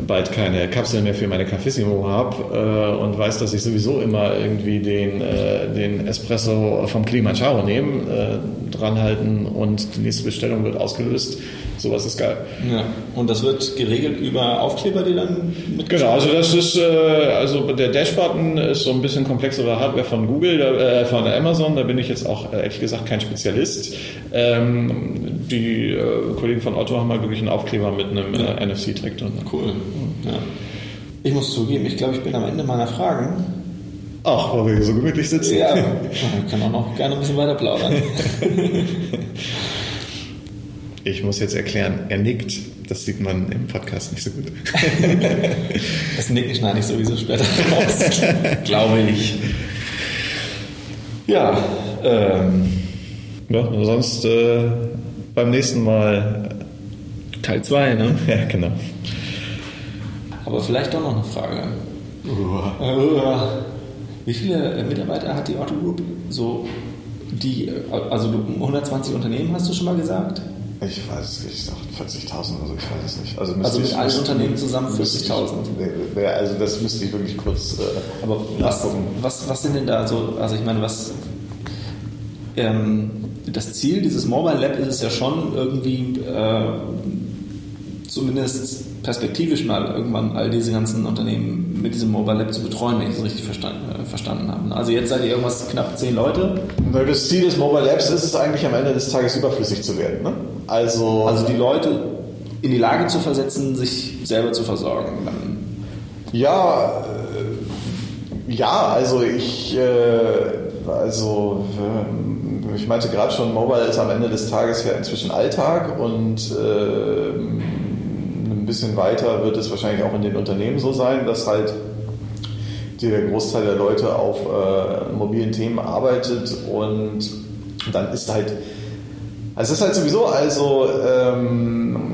bald keine Kapsel mehr für meine Cafissimo habe äh, und weiß, dass ich sowieso immer irgendwie den, äh, den Espresso vom Kilimanjaro nehme, äh, dranhalten und die nächste Bestellung wird ausgelöst Sowas ist geil. Ja. Und das wird geregelt über Aufkleber, die dann mit Genau, also das ist, äh, also der Dash-Button ist so ein bisschen komplexere Hardware von Google, äh, von Amazon, da bin ich jetzt auch ehrlich gesagt kein Spezialist. Ähm, die äh, Kollegen von Otto haben mal wirklich einen Aufkleber mit einem ja. Äh, NFC-Track drin. Cool. Ja. Ich muss zugeben, ich glaube, ich bin am Ende meiner Fragen. Ach, weil wir hier so gemütlich sitzen. Ja, wir können auch noch gerne ein bisschen weiter plaudern. Ich muss jetzt erklären, er nickt. Das sieht man im Podcast nicht so gut. das Nicken schneide ich sowieso später raus, glaube ich. Ja, ähm, ja sonst äh, beim nächsten Mal Teil 2, ne? Ja, genau. Aber vielleicht doch noch eine Frage. Uh. Wie viele Mitarbeiter hat die Otto Group? So die, also 120 Unternehmen hast du schon mal gesagt? Ich weiß es nicht, ich sage 40.000 oder so, ich weiß es nicht. Also, also mit allen Unternehmen zusammen 40.000? Also das müsste ich wirklich kurz äh, Aber was, was, was sind denn da so, also ich meine, was, ähm, das Ziel dieses Mobile Lab ist es ja schon irgendwie äh, zumindest perspektivisch mal irgendwann all diese ganzen Unternehmen mit diesem Mobile Lab zu betreuen, wenn ich das richtig verstanden, äh, verstanden habe. Also jetzt seid ihr irgendwas knapp zehn Leute? Das Ziel des Mobile Labs ist es eigentlich am Ende des Tages überflüssig zu werden. Ne? Also, also die Leute in die Lage zu versetzen, sich selber zu versorgen. Ja, äh, ja, also ich, äh, also äh, ich meinte gerade schon, Mobile ist am Ende des Tages ja inzwischen Alltag und äh, ein bisschen weiter wird es wahrscheinlich auch in den Unternehmen so sein, dass halt der Großteil der Leute auf äh, mobilen Themen arbeitet und dann ist halt, also es ist halt sowieso, also ähm,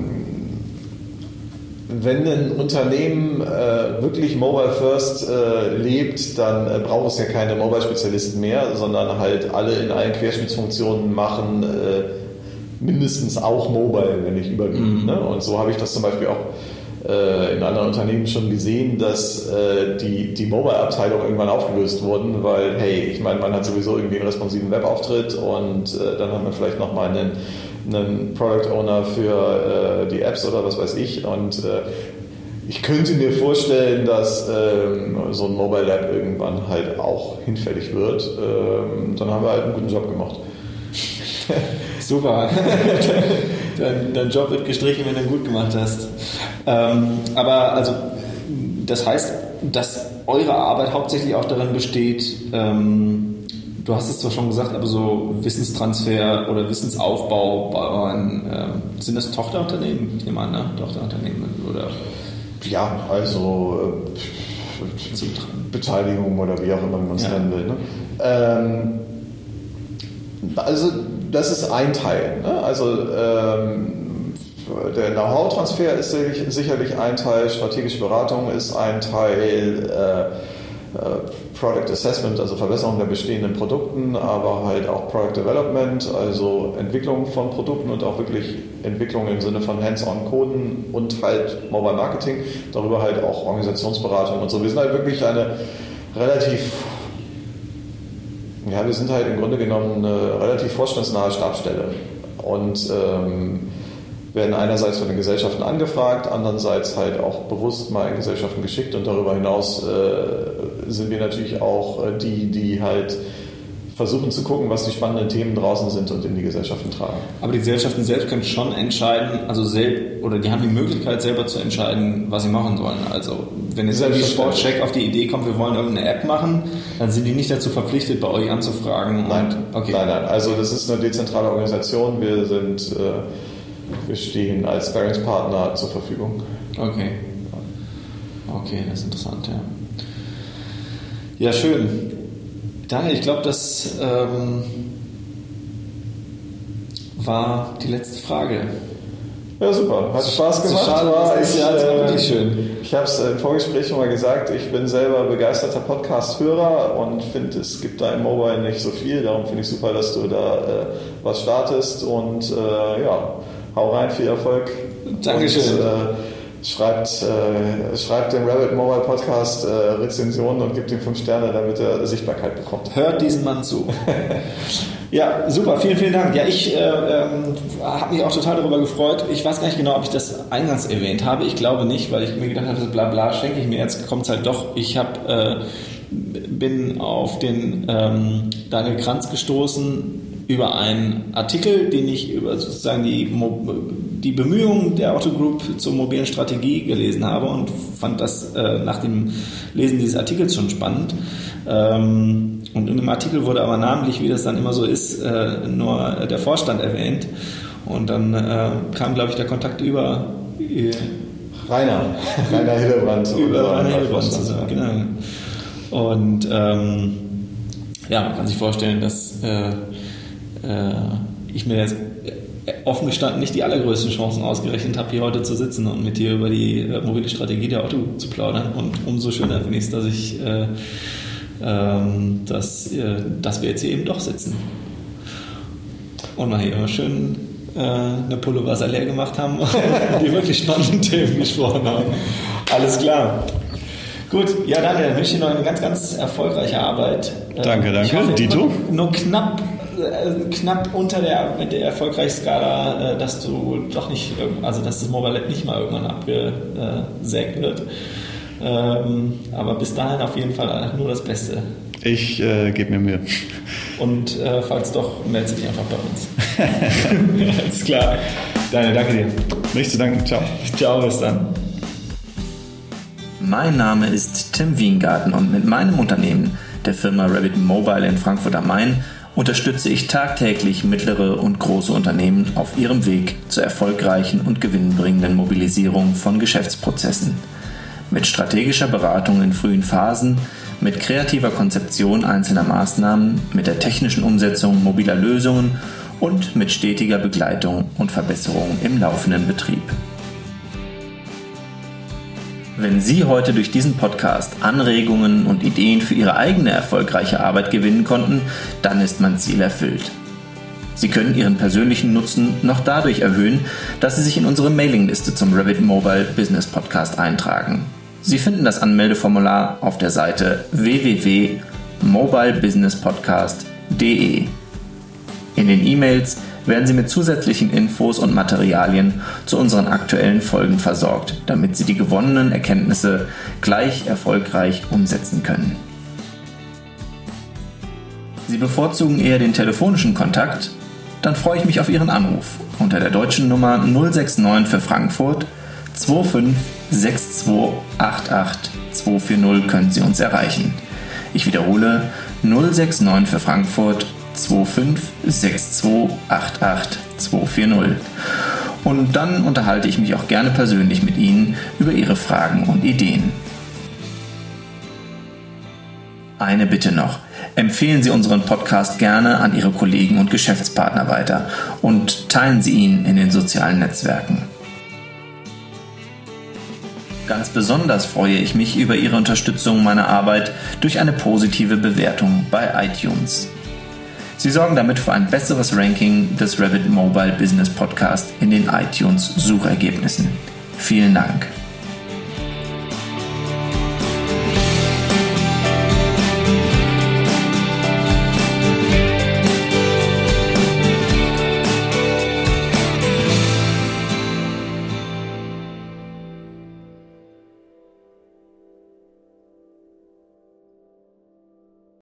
wenn ein Unternehmen äh, wirklich Mobile First äh, lebt, dann äh, braucht es ja keine Mobile-Spezialisten mehr, sondern halt alle in allen Querschnittsfunktionen machen äh, mindestens auch Mobile, wenn nicht überwiegend. Mhm. Ne? Und so habe ich das zum Beispiel auch äh, in anderen Unternehmen schon gesehen, dass äh, die, die Mobile-Abteilung irgendwann aufgelöst wurden, weil, hey, ich meine, man hat sowieso irgendwie einen responsiven Webauftritt und dann hat man vielleicht nochmal einen, einen Product Owner für äh, die Apps oder was weiß ich und äh, ich könnte mir vorstellen, dass ähm, so ein Mobile Lab irgendwann halt auch hinfällig wird. Ähm, dann haben wir halt einen guten Job gemacht. Super. dein, dein, Job wird gestrichen, wenn du ihn gut gemacht hast. Ähm, aber also, das heißt, dass eure Arbeit hauptsächlich auch darin besteht, ähm, du hast es zwar schon gesagt, aber so Wissenstransfer oder Wissensaufbau bei euren, ähm, sind das Tochterunternehmen? Ich nehme an, ne? Tochterunternehmen oder? Ja, also äh, Beteiligung oder wie auch immer man es ja. nennen will. Ne? Ähm, also das ist ein Teil. Ne? Also ähm, der Know-how-Transfer ist sicherlich ein Teil, strategische Beratung ist ein Teil, äh, Product Assessment, also Verbesserung der bestehenden Produkten, aber halt auch Product Development, also Entwicklung von Produkten und auch wirklich Entwicklung im Sinne von Hands-on-Coden und halt Mobile Marketing, darüber halt auch Organisationsberatung und so. Wir sind halt wirklich eine relativ ja, wir sind halt im Grunde genommen eine relativ vorstandsnahe Stabstelle und ähm, werden einerseits von den Gesellschaften angefragt, andererseits halt auch bewusst mal in Gesellschaften geschickt und darüber hinaus äh, sind wir natürlich auch äh, die, die halt versuchen zu gucken, was die spannenden Themen draußen sind und in die Gesellschaften tragen. Aber die Gesellschaften selbst können schon entscheiden, also selbst, oder die haben die Möglichkeit selber zu entscheiden, was sie machen sollen. Also wenn jetzt irgendwie Sportcheck auf die Idee kommt, wir wollen irgendeine App machen, dann sind die nicht dazu verpflichtet, bei euch anzufragen. Nein, okay. nein, nein. Also das ist eine dezentrale Organisation. Wir sind, äh, wir stehen als Sparringspartner zur Verfügung. Okay. Okay, das ist interessant, ja. Ja, schön. Daniel, ich glaube, das ähm, war die letzte Frage. Ja, super. Hat Spaß gemacht. Schade, war ich, ja, wirklich schön. Ich habe es im Vorgespräch schon mal gesagt, ich bin selber begeisterter Podcast-Hörer und finde, es gibt da im Mobile nicht so viel. Darum finde ich super, dass du da äh, was startest und äh, ja, hau rein, viel Erfolg. Dankeschön. Und, äh, schreibt, äh, schreibt dem Rabbit Mobile Podcast äh, Rezensionen und gibt ihm fünf Sterne, damit er Sichtbarkeit bekommt. Hört diesen Mann zu. ja, super, vielen, vielen Dank. Ja, ich äh, ähm, habe mich auch total darüber gefreut. Ich weiß gar nicht genau, ob ich das eingangs erwähnt habe. Ich glaube nicht, weil ich mir gedacht habe, bla bla schenke ich mir. Jetzt kommt es halt doch. Ich habe äh, bin auf den ähm, Daniel Kranz gestoßen über einen Artikel, den ich über sozusagen die, die Bemühungen der Otto Group zur mobilen Strategie gelesen habe und fand das äh, nach dem Lesen dieses Artikels schon spannend. Ähm, und in dem Artikel wurde aber namentlich, wie das dann immer so ist, äh, nur der Vorstand erwähnt. Und dann äh, kam, glaube ich, der Kontakt über äh, Rainer, Rainer Hillebrand. über Rainer Hillebrand zusammen, genau. Und ähm, ja, man kann sich vorstellen, dass äh, äh, ich mir jetzt offen gestanden nicht die allergrößten Chancen ausgerechnet habe, hier heute zu sitzen und mit dir über die äh, mobile Strategie der Otto zu plaudern. Und umso schöner finde ich es, dass ich äh, ähm, dass, äh, dass wir jetzt hier eben doch sitzen. Und mal hier immer schön äh, eine Pulle Wasser leer gemacht haben und die wirklich spannenden Themen gesprochen haben. Alles klar. Gut, ja, Daniel, wünsche dir noch eine ganz, ganz erfolgreiche Arbeit. Danke, danke. Hoffe, Dito? Nur knapp, äh, knapp unter der, mit der Erfolgreichskala, äh, dass du doch nicht, also dass das Mobile nicht mal irgendwann abgesägt wird. Ähm, aber bis dahin auf jeden Fall nur das Beste. Ich äh, gebe mir Mühe. Und äh, falls doch, melde dich einfach bei uns. Alles klar. Daniel, danke dir. Nicht zu danken. Ciao. Ciao, bis dann. Mein Name ist Tim Wiengarten und mit meinem Unternehmen, der Firma Rabbit Mobile in Frankfurt am Main, unterstütze ich tagtäglich mittlere und große Unternehmen auf ihrem Weg zur erfolgreichen und gewinnbringenden Mobilisierung von Geschäftsprozessen. Mit strategischer Beratung in frühen Phasen, mit kreativer Konzeption einzelner Maßnahmen, mit der technischen Umsetzung mobiler Lösungen und mit stetiger Begleitung und Verbesserung im laufenden Betrieb. Wenn Sie heute durch diesen Podcast Anregungen und Ideen für Ihre eigene erfolgreiche Arbeit gewinnen konnten, dann ist mein Ziel erfüllt. Sie können Ihren persönlichen Nutzen noch dadurch erhöhen, dass Sie sich in unsere Mailingliste zum Rabbit Mobile Business Podcast eintragen. Sie finden das Anmeldeformular auf der Seite www.mobilebusinesspodcast.de. In den E-Mails werden Sie mit zusätzlichen Infos und Materialien zu unseren aktuellen Folgen versorgt, damit Sie die gewonnenen Erkenntnisse gleich erfolgreich umsetzen können. Sie bevorzugen eher den telefonischen Kontakt? Dann freue ich mich auf Ihren Anruf unter der deutschen Nummer 069 für Frankfurt 256288240 können Sie uns erreichen. Ich wiederhole 069 für Frankfurt 256288240. Und dann unterhalte ich mich auch gerne persönlich mit Ihnen über Ihre Fragen und Ideen. Eine Bitte noch. Empfehlen Sie unseren Podcast gerne an Ihre Kollegen und Geschäftspartner weiter und teilen Sie ihn in den sozialen Netzwerken. Ganz besonders freue ich mich über Ihre Unterstützung meiner Arbeit durch eine positive Bewertung bei iTunes. Sie sorgen damit für ein besseres Ranking des Revit Mobile Business Podcast in den iTunes Suchergebnissen. Vielen Dank.